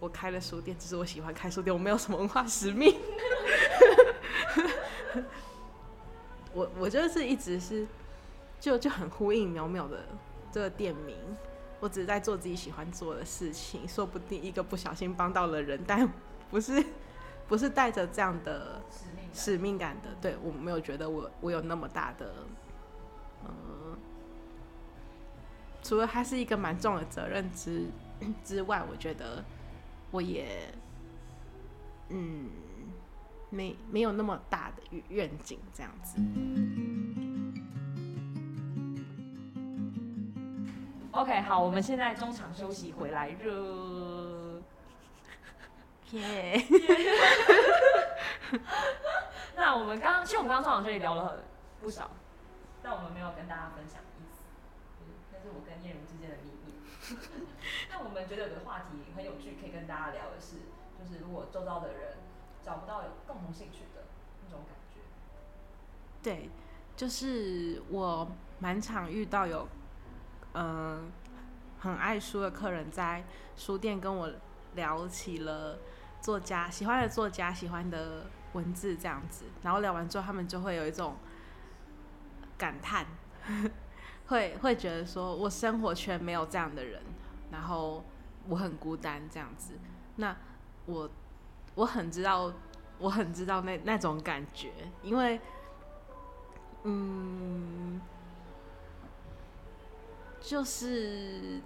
我开了书店，只是我喜欢开书店，我没有什么文化使命。我我就是一直是，就就很呼应淼淼的这个店名。我只是在做自己喜欢做的事情，说不定一个不小心帮到了人，但不是不是带着这样的使命感的。对我没有觉得我我有那么大的，嗯，除了它是一个蛮重的责任之 之外，我觉得我也嗯没没有那么大的愿景这样子。OK，好，我们现在中场休息回来热。耶，那我们刚刚，其实我们刚刚中场休息聊了很不少，但我们没有跟大家分享意思，就是那是我跟燕如之间的秘密。那我们觉得有个话题很有趣，可以跟大家聊的是，就是如果周遭的人找不到有共同兴趣的那种感觉。对，就是我蛮常遇到有，嗯、很爱书的客人在书店跟我聊起了作家喜欢的作家喜欢的文字这样子，然后聊完之后，他们就会有一种感叹，会会觉得说我生活圈没有这样的人，然后我很孤单这样子。那我我很知道，我很知道那那种感觉，因为。嗯，就是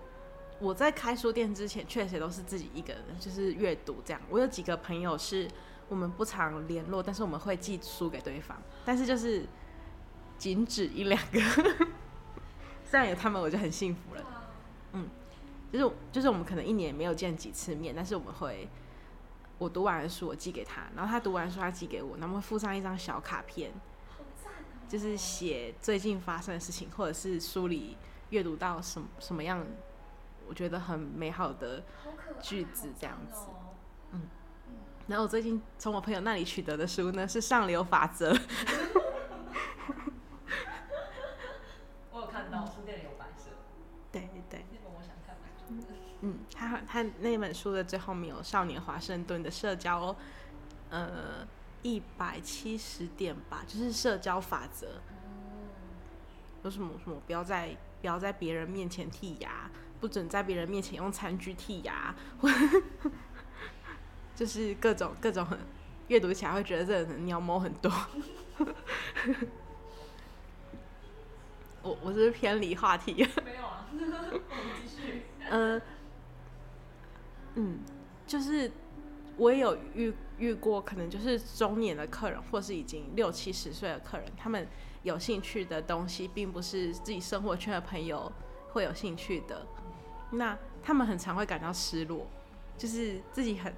我在开书店之前，确实都是自己一个人，就是阅读这样。我有几个朋友是我们不常联络，但是我们会寄书给对方，但是就是仅止一两个。虽然有他们，我就很幸福了。就是就是我们可能一年没有见几次面，但是我们会，我读完的书我寄给他，然后他读完书他寄给我，然后我们会附上一张小卡片。就是写最近发生的事情，或者是书里阅读到什么什么样，我觉得很美好的句子这样子。然后我最近从我朋友那里取得的书呢是《上流法则》，他他那本书的最后面有少年华盛顿的社交，呃，一百七十点吧，就是社交法则。有什么什么不要在不要在别人面前剔牙，不准在别人面前用餐具剔牙，或就是各种各种很阅读起来会觉得这个人鸟毛很多。我我是偏离话题了。没有啊，我们继续。呃，嗯，就是我也有遇遇过，可能就是中年的客人，或是已经六七十岁的客人，他们有兴趣的东西，并不是自己生活圈的朋友会有兴趣的，那他们很常会感到失落，就是自己很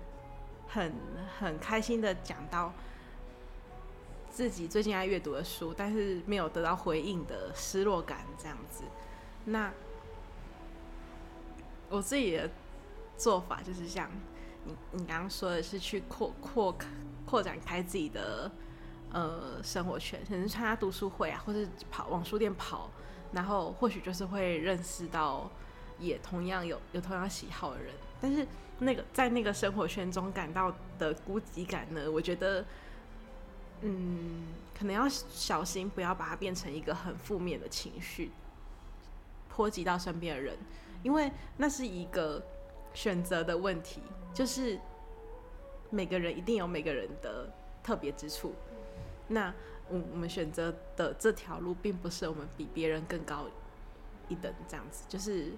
很很开心的讲到自己最近爱阅读的书，但是没有得到回应的失落感，这样子，那。我自己的做法就是像你你刚刚说的是去扩扩扩展开自己的呃生活圈，可能参加读书会啊，或是跑往书店跑，然后或许就是会认识到也同样有有同样喜好的人，但是那个在那个生活圈中感到的孤寂感呢，我觉得嗯可能要小心，不要把它变成一个很负面的情绪，波及到身边的人。因为那是一个选择的问题，就是每个人一定有每个人的特别之处。那我我们选择的这条路，并不是我们比别人更高一等这样子。就是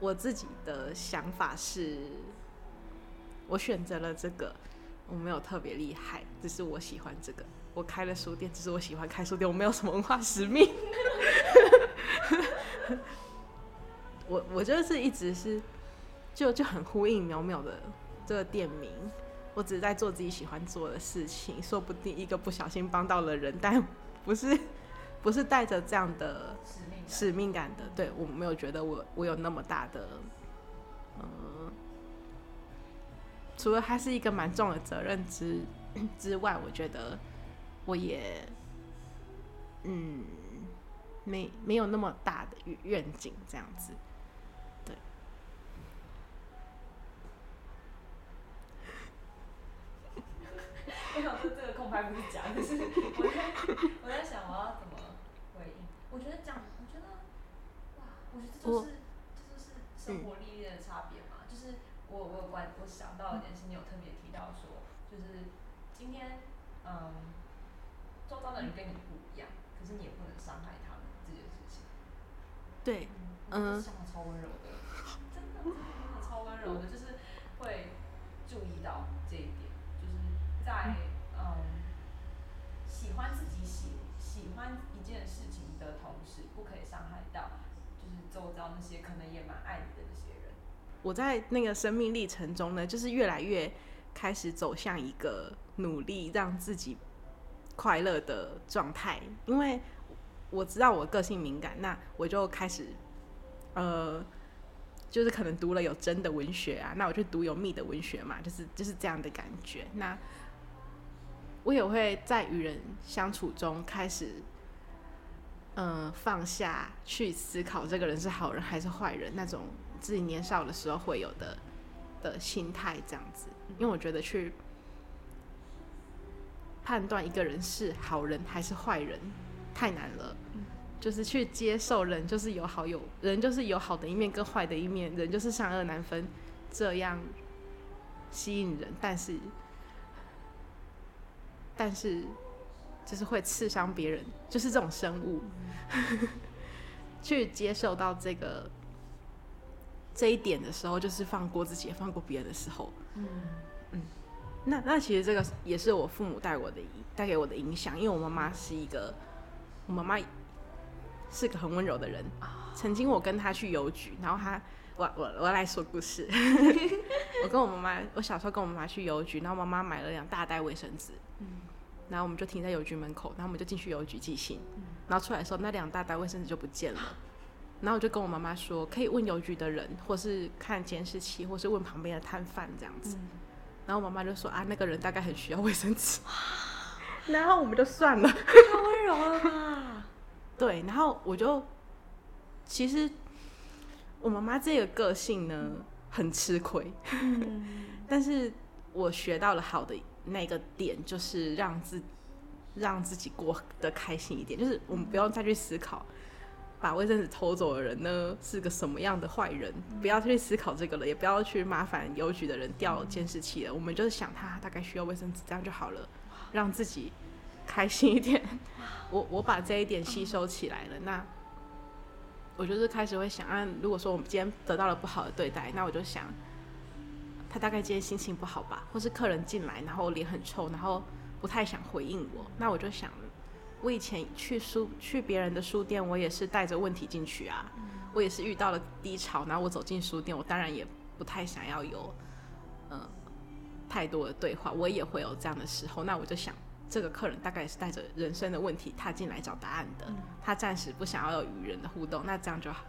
我自己的想法是，我选择了这个，我没有特别厉害，只是我喜欢这个。我开了书店，只是我喜欢开书店，我没有什么文化使命。我我就是一直是，就就很呼应淼淼的这个店名。我只是在做自己喜欢做的事情，说不定一个不小心帮到了人，但不是不是带着这样的使命感的。对我没有觉得我我有那么大的，嗯、除了它是一个蛮重的责任之之外，我觉得我也嗯没没有那么大的愿愿景这样子。快不是假的，是我在我在想我要怎么回应。我觉得讲，我觉得哇，我觉得这就是这就是生活历练的差别嘛。就是我我有关我想到一点是，你有特别提到说，就是今天嗯，周遭的人跟你不一样，可是你也不能伤害他们这件事情。对，嗯，想的超温柔的，真的真的超温柔的，就是会注意到这一点，就是在嗯喜欢自己喜喜欢一件事情的同时，不可以伤害到那些可能也蛮爱你的那些人。我在那个生命历程中呢，就是越来越开始走向一个努力让自己快乐的状态，因为。我知道我个性敏感，那我就开始，呃，就是可能读了有真的文学啊，那我就读有密的文学嘛，就是就是这样的感觉。那我也会在与人相处中开始，嗯，放下去思考这个人是好人还是坏人，那种自己年少的时候会有的的心态，这样子。因为我觉得去判断一个人是好人还是坏人太难了。就是去接受人，就是有好有人，就是有好的一面跟坏的一面，人就是善恶难分，这样吸引人，但是但是就是会刺伤别人，就是这种生物，去接受到这个这一点的时候，就是放过自己，放过别人的时候，嗯嗯，那那其实这个也是我父母带我的带给我的影响，因为我妈妈是一个，我妈妈。是个很温柔的人。曾经我跟她去邮局，然后她，我我我要来说故事。我跟我妈妈，我小时候跟我妈妈去邮局，然后妈妈买了两大袋卫生纸，然后我们就停在邮局门口，然后我们就进去邮局寄信，然后出来的时候那两大袋卫生纸就不见了，然后我就跟我妈妈说，可以问邮局的人，或是看监视器，或是问旁边的摊贩这样子，然后我妈妈就说啊，那个人大概很需要卫生纸，然后我们就算了，太温柔了吧。对，然后我就其实我妈妈这个个性呢很吃亏，但是我学到了好的那个点，就是让自让自己过得开心一点，就是我们不用再去思考把卫生纸偷走的人呢是个什么样的坏人，不要去思考这个了，也不要去麻烦邮局的人调监视器了，我们就是想他大概需要卫生纸，这样就好了，让自己开心一点。我我把这一点吸收起来了，那我就是开始会想，啊，如果说我们今天得到了不好的对待，那我就想，他大概今天心情不好吧，或是客人进来，然后脸很臭，然后不太想回应我，那我就想，我以前去书去别人的书店，我也是带着问题进去啊，我也是遇到了低潮，然后我走进书店，我当然也不太想要有嗯太多的对话，我也会有这样的时候，那我就想。这个客人大概也是带着人生的问题踏进来找答案的，他暂时不想要有与人的互动，那这样就好，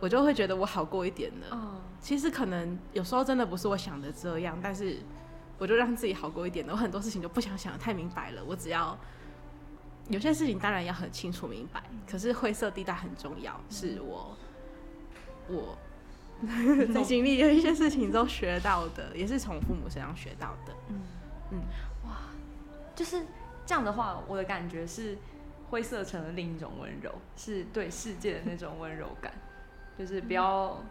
我就会觉得我好过一点了。其实可能有时候真的不是我想的这样，但是我就让自己好过一点了。我很多事情就不想想的太明白了，我只要有些事情当然要很清楚明白，可是灰色地带很重要，是我 我在经历有一些事情中学到的，也是从父母身上学到的。嗯嗯。就是这样的话，我的感觉是灰色成了另一种温柔，是对世界的那种温柔感。就是不要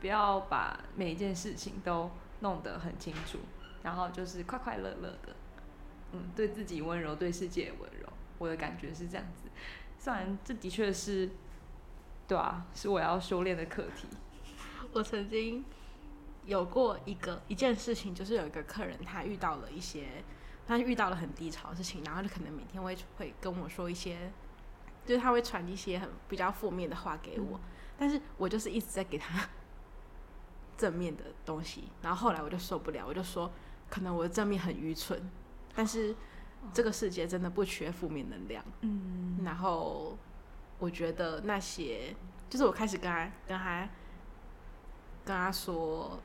不要把每一件事情都弄得很清楚，然后就是快快乐乐的，嗯，对自己温柔，对世界温柔。我的感觉是这样子。虽然这的确是，对啊，是我要修炼的课题。我曾经有过一个一件事情，就是有一个客人，他遇到了一些。他遇到了很低潮的事情，然后就可能每天会会跟我说一些，就是他会传一些很比较负面的话给我，但是我就是一直在给他 正面的东西，然后后来我就受不了，我就说可能我的正面很愚蠢，但是这个世界真的不缺负面能量，嗯，然后我觉得那些就是我开始跟他跟他跟他说。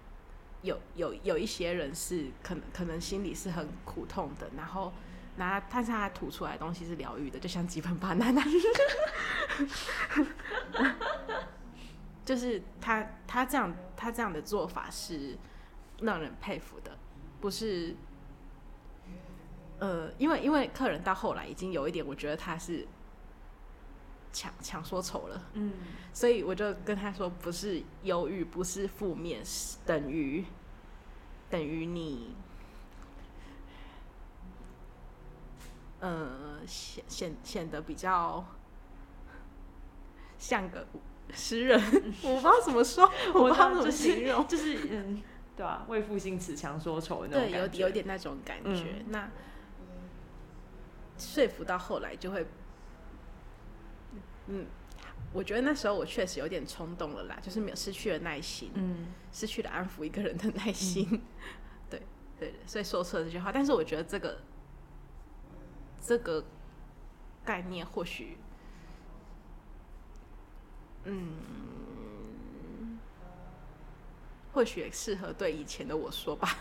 有有有一些人是可能可能心里是很苦痛的，然后拿但是他吐出来的东西是疗愈的，就像几本巴拿那，就是他他这样他这样的做法是让人佩服的，不是呃，因为因为客人到后来已经有一点，我觉得他是强强说丑了，嗯，所以我就跟他说，不是忧郁，不是负面，是等于等于你，呃，显显显得比较像个诗人，我不知道怎么说，我不知道怎么形容，就是嗯，对吧、为赋新词强说愁那种对，有有点那种感觉。嗯那说服到后来就会，嗯，我觉得那时候我确实有点冲动了啦，就是没有失去了耐心，嗯失去了安抚一个人的耐心。对对，所以说出了这句话。但是我觉得这个这个概念或许，嗯，或许适合对以前的我说吧。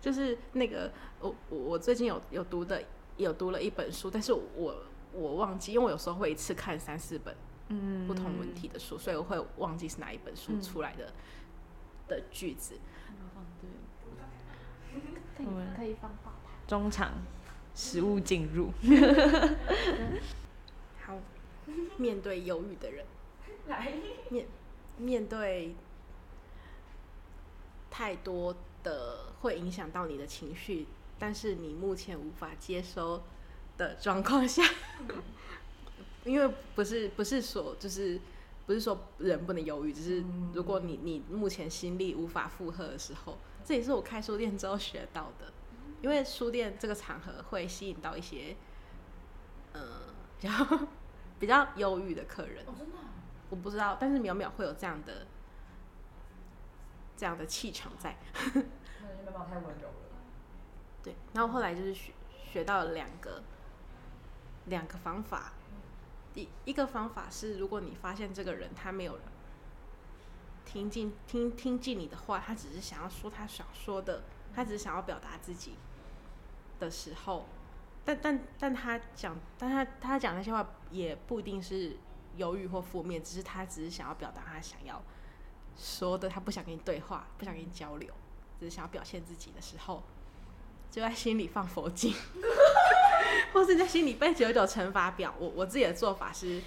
就是那个我我我最近有有读的有读了一本书，但是我我忘记，因为我有时候会一次看三四本嗯不同文体的书，所以我会忘记是哪一本书嗯出来的、的句子。可以可以放。中场食物进入，好，面对忧郁的人，来，面面对太多的会影响到你的情绪，但是你目前无法接收的状况下，因为不是不是说就是不是说人不能忧郁，只是嗯。如果你你目前心力无法负荷的时候，这也是我开书店之后学到的。因为书店这个场合会吸引到一些，呃，比较比较忧郁的客人。哦，真的、我不知道，但是淼淼会有这样的这样的气场在。那没办法太温柔了。对，然后后来就是学学到了两个两个方法，一一个方法是，如果你发现这个人他没有听进听听进你的话，他只是想要说他想说的，他只是想要表达自己的时候，但但但他讲，但他他讲那些话也不一定是犹豫或负面，只是他只是想要表达他想要说的，他不想跟你对话，不想跟你交流，只是想要表现自己的时候，就在心里放佛经，或是在心里背九九乘法表。我我自己的做法是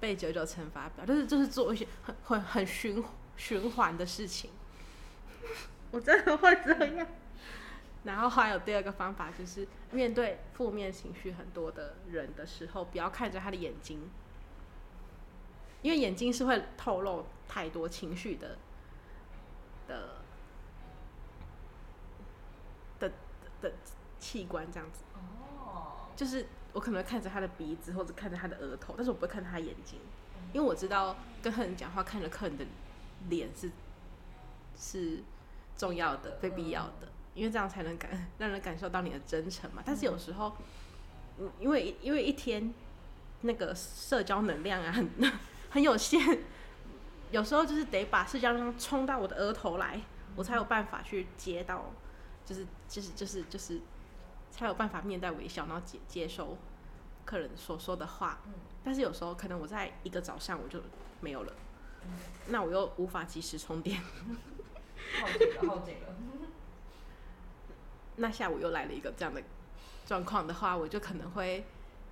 背九九乘法表，就是就是做一些很很很循循环的事情。我真的会这样。然后还有第二个方法，就是面对负面情绪很多的人的时候，不要看着他的眼睛，因为眼睛是会透露太多情绪的的的的器官，这样子。哦，就是我可能看着他的鼻子或者看着他的额头，但是我不会看他眼睛，因为我知道跟客人讲话看着客人的脸是是重要的、非必要的，因为这样才能感 让人感受到你的真诚嘛。但是有时候，嗯，因为因为一天那个社交能量啊很 很有限，有时候就是得把社交能量冲到我的额头来，我才有办法去接到，就是就是就是就是才有办法面带微笑，然后接接收客人所说的话。嗯但是有时候可能我在一个早上我就没有了，那我又无法及时充电，耗这个，耗尽了。那下午又来了一个这样的状况的话，我就可能会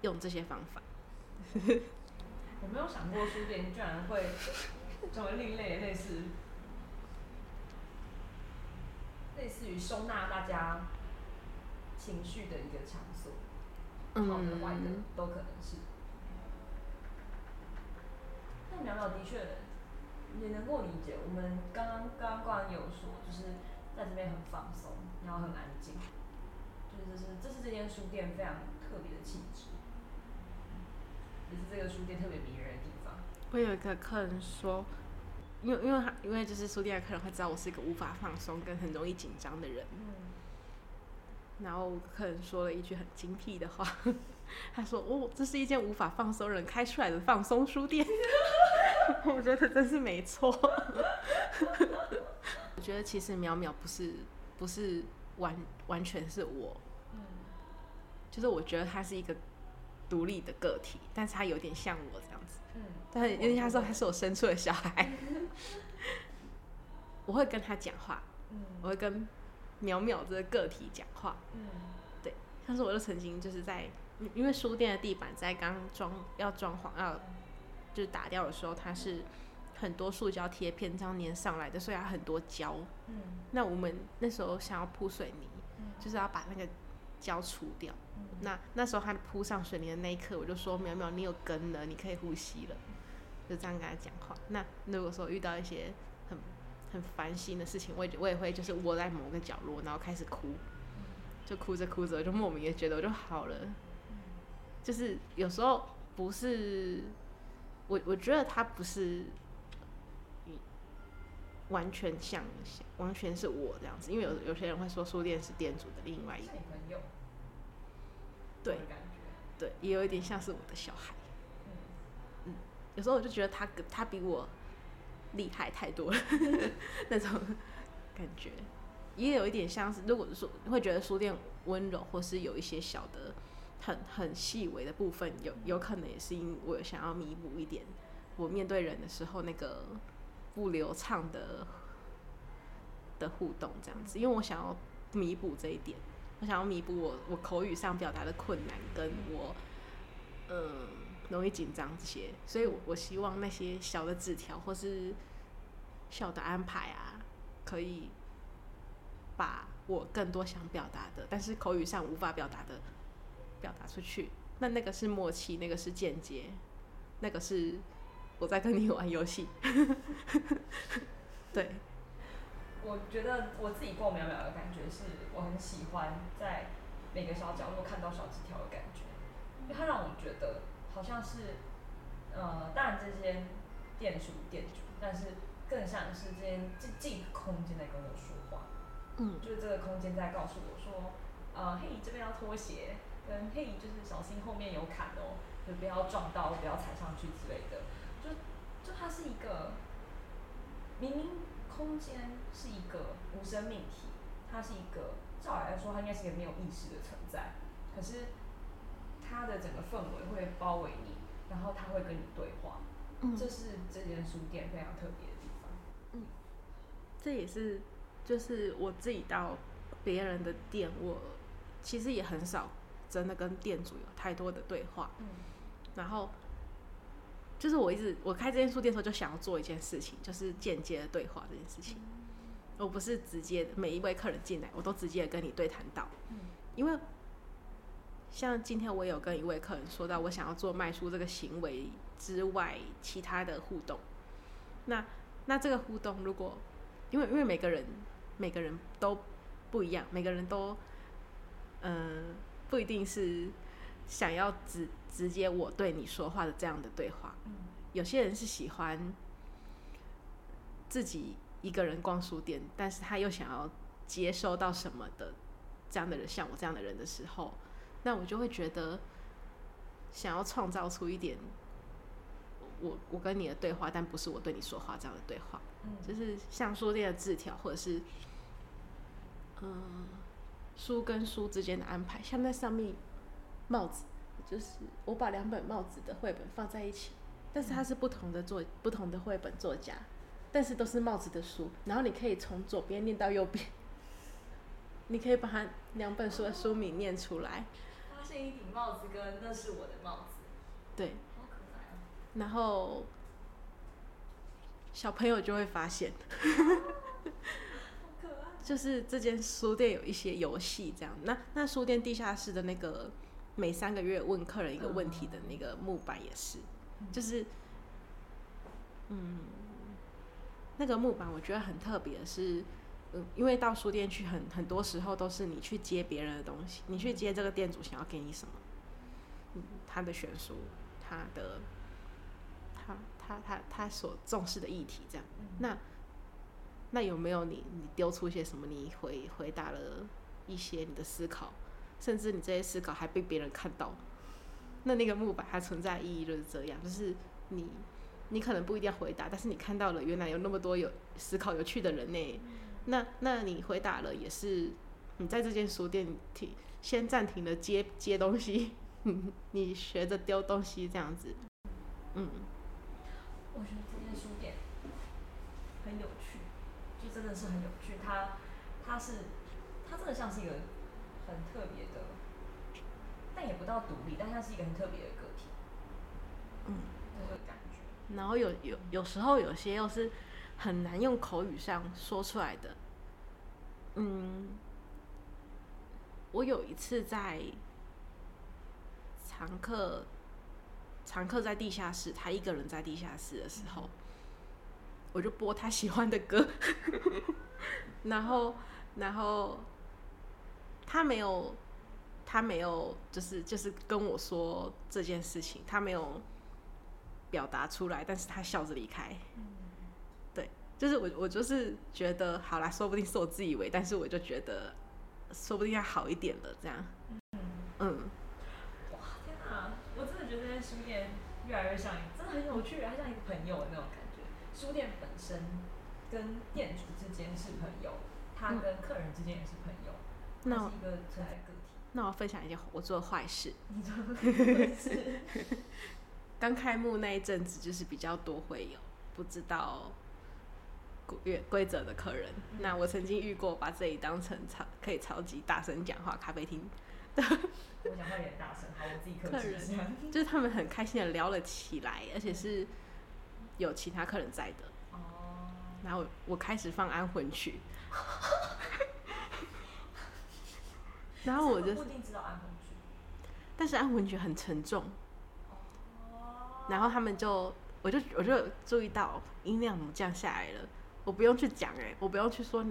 用这些方法。我没有想过书店居然会成为另类，类似类似于收纳大家情绪的一个场所，好的坏的嗯，都可能是。那苗苗的确也能够理解，我们刚刚刚刚刚刚有说，就是在这边很放松，然后很安静，就是这是这是这间书店非常特别的气质，也是这个书店特别迷人的地方。会有一个客人说，因为因为他因为就是书店的客人会知道我是一个无法放松跟很容易紧张的人，嗯，然后客人说了一句很精辟的话，他说：“哦，这是一间无法放松人开出来的放松书店。”我觉得真是没错。我觉得其实淼淼不是不是完完全是我，嗯就是我觉得他是一个独立的个体，但是他有点像我这样子。嗯，但是因为他说他是我生出的小孩，我会跟他讲话，嗯我会跟淼淼这个个体讲话。嗯，像是我就曾经就是在，因因为书店的地板在刚装要装潢要就是打掉的时候，它是很多塑胶贴片这样粘上来的，所以它很多胶。嗯，那我们那时候想要铺水泥，嗯就是要把那个胶除掉。嗯那那时候他铺上水泥的那一刻，我就说：“淼淼，你有根了，你可以呼吸了。”就这样跟他讲话。那如果说遇到一些很很烦心的事情，我也我也会就是窝在某个角落，然后开始哭，就哭着哭着就莫名的觉得我就好了。就是有时候不是我，我觉得他不是嗯完全像完全是我这样子，因为有有些人会说书店是店主的另外一个。朋友，对对，也有一点像是我的小孩。嗯，有时候我就觉得他他比我厉害太多了 那种感觉，也有一点像是，如果说会觉得书店温柔，或是有一些小的很很细微的部分，有有可能也是因为我想要弥补一点我面对人的时候那个不流畅的的互动这样子，因为我想要弥补这一点，我想要弥补我我口语上表达的困难，跟我嗯容易紧张这些，所以我我希望那些小的纸条或是小的安排啊，可以把我更多想表达的，但是口语上无法表达的表达出去。那那个是默契，那个是间接，那个是我在跟你玩游戏。对，我觉得我自己过淼淼的感觉是，我很喜欢在每个小角落看到小纸条的感觉，因为它让我觉得好像是，呃，当然这些店主店主，但是更像是这间这这个空间在跟我说话，嗯。就是这个空间在告诉我说，呃，嘿，这边要脱鞋，跟嘿，就是小心后面有坎哦，就不要撞到，不要踩上去之类的，就就它是一个。明明空间是一个无生命体，它是一个照理来说，它应该是一个没有意识的存在。可是它的整个氛围会包围你，然后它会跟你对话，嗯这是这间书店非常特别的地方。这也是就是我自己到别人的店，我其实也很少真的跟店主有太多的对话。嗯然后就是我一直我开这间书店的时候就想要做一件事情，就是间接的对话这件事情。我不是直接每一位客人进来，我都直接跟你对谈到，嗯因为像今天我也有跟一位客人说到，我想要做卖书这个行为之外，其他的互动。那那这个互动，如果因为因为每个人每个人都不一样，每个人都嗯、不一定是想要直直接我对你说话的这样的对话。嗯有些人是喜欢自己一个人逛书店，但是他又想要接收到什么的这样的人，像我这样的人的时候，那我就会觉得想要创造出一点我我跟你的对话，但不是我对你说话这样的对话，嗯就是像书店的字条，或者是嗯书跟书之间的安排，像那上面帽子，就是我把两本帽子的绘本放在一起，但是它是不同的作不同的绘本作家，但是都是帽子的书，然后你可以从左边念到右边，你可以把它两本书的书名念出来，发现一顶帽子跟那是我的帽子，对，好可爱哦。然后小朋友就会发现。就是这间书店有一些游戏这样。那那书店地下室的那个每三个月问客人一个问题的那个木板也是，就是嗯，那个木板我觉得很特别的是，嗯，因为到书店去很很多时候都是你去接别人的东西，你去接这个店主想要给你什么，嗯，他的选书，他的他他他他所重视的议题这样。那那有没有你你丢出一些什么？你回回答了一些你的思考，甚至你这些思考还被别人看到，那那个木板它存在意义就是这样，就是你你可能不一定要回答，但是你看到了原来有那么多有思考有趣的人呢。那那你回答了也是你在这间书店停先暂停了接接东西，你学着丢东西这样子，嗯。我觉得这间书店很有趣，就真的是很有趣。它它是它真的像是一个很特别的，但也不到独立，但它是一个很特别的个体，嗯，这个感觉。然后有有有时候有些又是很难用口语上说出来的。嗯，我有一次在常客常客在地下室，他一个人在地下室的时候，我就播他喜欢的歌，然后然后他没有他没有就是就是跟我说这件事情，他没有表达出来，但是他笑着离开。对，就是我我就是觉得好啦，说不定是我自以为，但是我就觉得说不定要好一点了，这样。嗯，哇，天哪！我真的觉得这间书店越来越像，真的很有趣，它像一个朋友的那种感觉。书店本身跟店主之间是朋友，他跟客人之间也是朋友，它那。那我分享一件我做的坏事。刚开幕那一阵子，就是比较多会有不知道规规则的客人。那我曾经遇过把这里当成超可以超级大声讲话咖啡厅，我讲话有点大声，好，我自己克客人。就是他们很开心的聊了起来，而且是有其他客人在的。哦，然后我我开始放安魂曲，然后我就不一定知道安魂曲。但是安魂曲很沉重，哦，然后他们就，我就我就注意到音量怎么降下来了，我不用去讲哎、我不用去说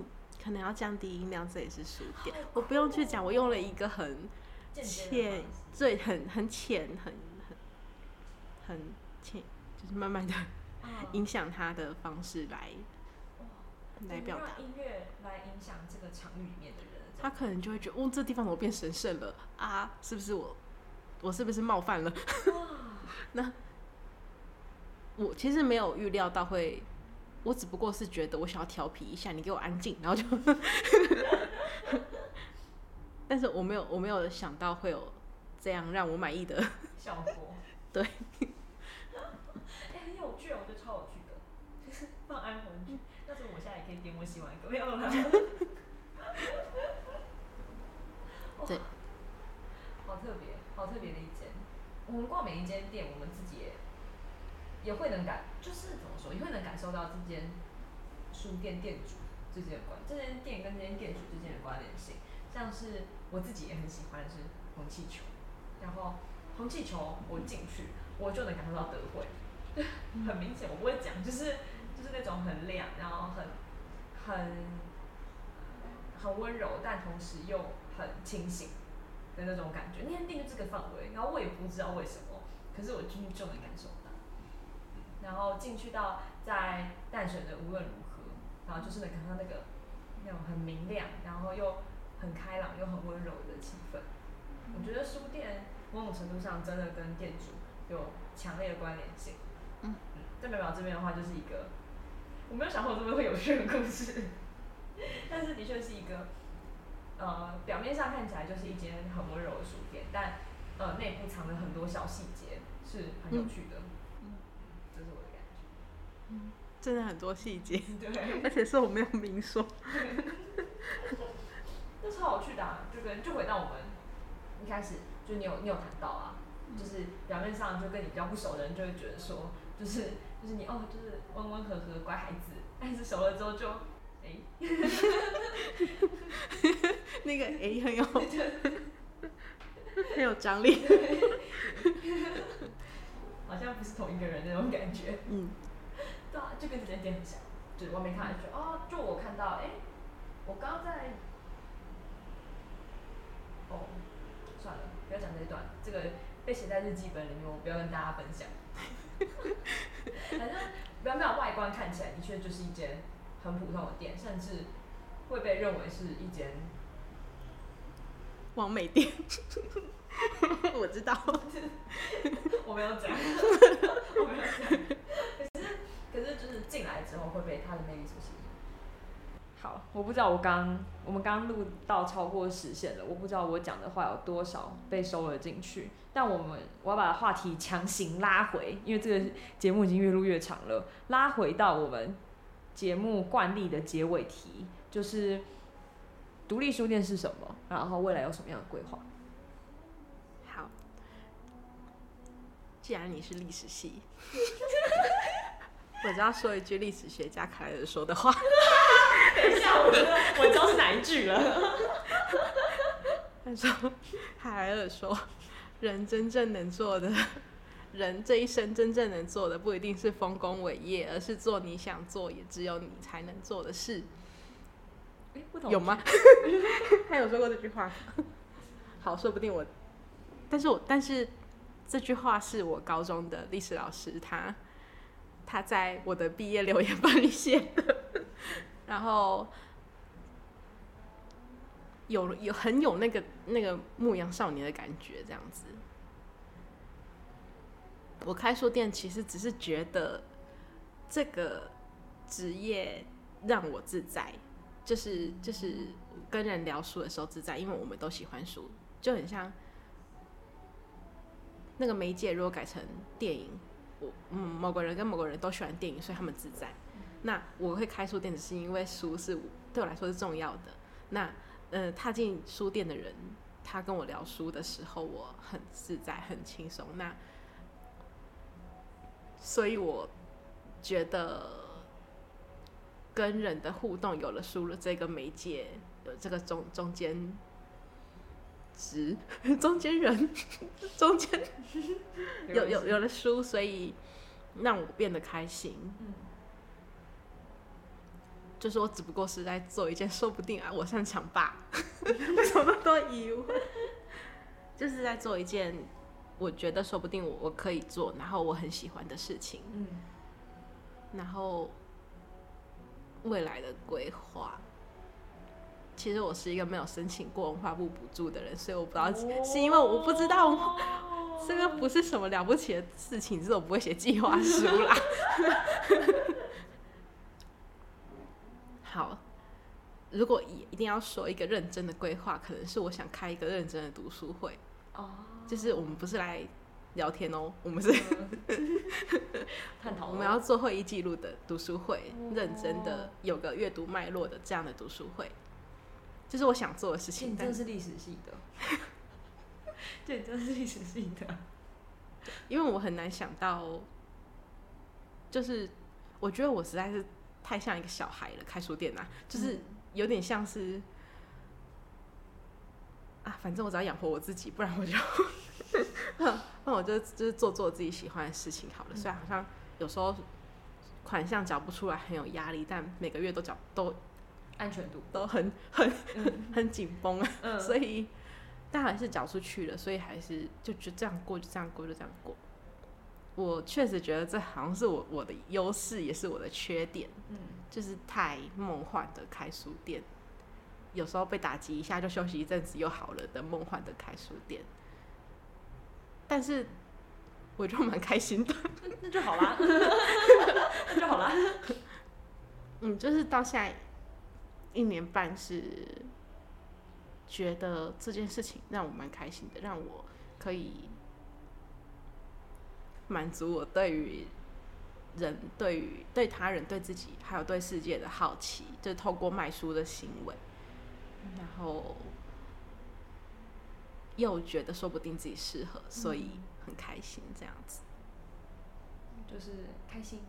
可能要降低音量，这也是书店，我不用去讲，我用了一个很浅，最很很浅很很很浅，就是慢慢的嗯影响他的方式来哇来表达，音乐来影响这个场域里面的人。他可能就会觉得，哦，这地方怎么变神圣了啊？是不是我我是不是冒犯了？那，我其实没有预料到会，我只不过是觉得我想要调皮一下，你给我安静，然后就，但是我没有我没有想到会有这样让我满意的，效果。对。哎、很有趣，我觉得超有趣的，就是放安魂曲。那时候我现在也可以点我喜欢的歌，没有啦。哇对，好特别，好特别的一间。我们逛每一间店，我们自己也也会能感，就是怎么说，也会能感受到这间书店店主之间的关，这间店跟这间店主之间的关联性。像是我自己也很喜欢的是红气球，然后红气球我进去，我就能感受到德惠，很明显我不会讲，就是就是那种很亮，然后很很很温柔，但同时又很清醒的那种感觉。那天定就这个氛围，然后我也不知道为什么，可是我进去就能感受到。然后进去到在淡水的无论如何，然后就是能感受到那个那种很明亮，然后又很开朗又很温柔的气氛。我觉得书店某种程度上真的跟店主有强烈的关联性。嗯在美宝这边的话，就是一个我没有想过这边会有趣的故事，但是的确是一个呃表面上看起来就是一间很温柔的书店，但呃内部藏了很多小细节是很有趣的。嗯这是我的感觉。嗯真的很多细节，对，而且是我没有明说。那超有趣的、啊，就跟就回到我们一开始，就你有你有谈到啊，就是表面上就跟你比较不熟的人就会觉得说，就是就是你哦，就是温温和和的乖孩子，但是熟了之后就，哎、那个诶、很有很有张力。好像不是同一个人那种感觉。嗯，对啊，就跟这间店很像，就是外面看来就哦，就我看到，哎、我刚刚在，哦，算了，不要讲这一段，这个被写在日记本里面，我不要跟大家分享。反正表面外观看起来的确就是一间很普通的店，甚至会被认为是一间王美店，我知道。我没有讲，我没有讲。可是，可是就是进来之后会被他的魅力所吸引。好，我不知道我刚我们刚录到超过时限了，我不知道我讲的话有多少被收了进去。但我们我要把话题强行拉回，因为这个节目已经越录越长了，拉回到我们节目惯例的结尾题，就是独立书店是什么，然后未来有什么样的规划？好，既然你是历史系，我就要说一句历史学家凯尔说的话。等一下，我我知道是哪一句了。他说：“海尔说，人真正能做的，人这一生真正能做的，不一定是丰功伟业，而是做你想做，也只有你才能做的事。有吗？他有说过这句话。好，说不定我，但是我但是这句话是我高中的历史老师他他在我的毕业留言本里写的，然后。”有有很有那个那个牧羊少年的感觉，这样子。我开书店其实只是觉得这个职业让我自在，就是就是跟人聊书的时候自在，因为我们都喜欢书，就很像那个媒介如果改成电影，我嗯某个人跟某个人都喜欢电影，所以他们自在。那我会开书店只是因为书是对我来说是重要的。那呃，踏进书店的人，他跟我聊书的时候，我很自在，很轻松。那，所以我觉得跟人的互动有了书了这个媒介，有这个中中间值，中间人，中间 有有有了书，所以让我变得开心。就是我只不过是在做一件说不定啊，我擅长吧？为什么那么多疑问？就是在做一件我觉得说不定我我可以做，然后我很喜欢的事情。嗯。然后未来的规划，其实我是一个没有申请过文化部补助的人，所以我不知道是因为我不知道 这个不是什么了不起的事情，是我不会写计划书啦。好，如果一一定要说一个认真的规划，可能是我想开一个认真的读书会。哦，就是我们不是来聊天哦，我们是 探讨。我们要做会议记录的读书会，认真的有个阅读脉络的这样的读书会，就是我想做的事情。你真的是历史系的，对，真的是历史系的。因为我很难想到，就是我觉得我实在是。太像一个小孩了，开书店呐，就是有点像是啊，反正我只要养活我自己，不然我就，那我就就是做做自己喜欢的事情好了。虽然好像有时候款项缴不出来很有压力，但每个月都缴都安全度都很很 很紧绷啊，所以但还是缴出去了，所以还是就就这样过，就这样过，就这样过。我确实觉得这好像是我我的优势，也是我的缺点。嗯，就是太梦幻的开书店，有时候被打击一下就休息一阵子又好了的梦幻的开书店。但是我就蛮开心的，那就好啦，那就好啦。嗯，就是到现在一年半是觉得这件事情让我蛮开心的，让我可以。满足我对于人、对于对他人、对自己，还有对世界的好奇，就是透过卖书的行为，然后又觉得说不定自己适合，所以很开心这样子。就是开心，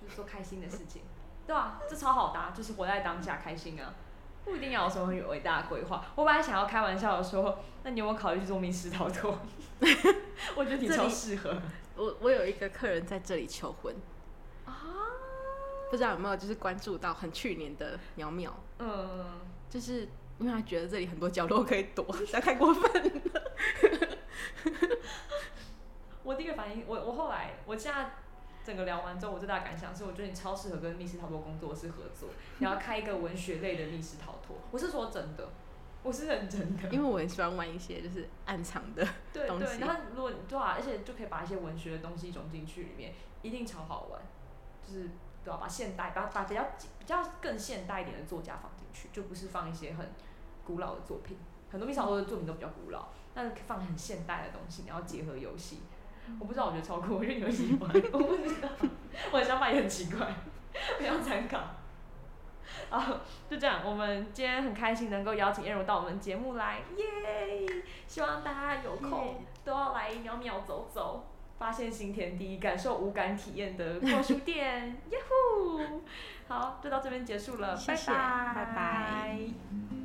就是做开心的事情，对啊，这超好答，就是活在当下，开心啊。不一定要有什么很伟大的规划。我本来想要开玩笑的说，那你有没有考虑去做密室逃脱？我觉得你超适合。我我有一个客人在这里求婚啊，不知道有没有就是关注到很去年的苗苗，嗯，就是因为他觉得这里很多角落可以躲，实在太过分了。我第一个反应，我我后来我现在。整个聊完之后，我最大的感想是，我觉得你超适合跟密室逃脱工作室合作，你要开一个文学类的密室逃脱。我是说真的，我是认真的。因为我很喜欢玩一些就是暗藏的 东西。对对，然后如果对啊，而且就可以把一些文学的东西融进去里面，一定超好玩。就是对吧？把现代，把把比较比较更现代一点的作家放进去，就不是放一些很古老的作品。很多密室逃脱的作品都比较古老，但是放很现代的东西，然后结合游戏。我不知道，我觉得超酷，我觉得你会喜欢。我不知道，我的想法也很奇怪，不要参考。好，就这样，我们今天很开心能够邀请燕如到我们节目来，耶！希望大家有空都要来喵喵走走，发现新天地，感受无感体验的逛书店，耶呼！好，就到这边结束了，谢谢拜拜，拜拜。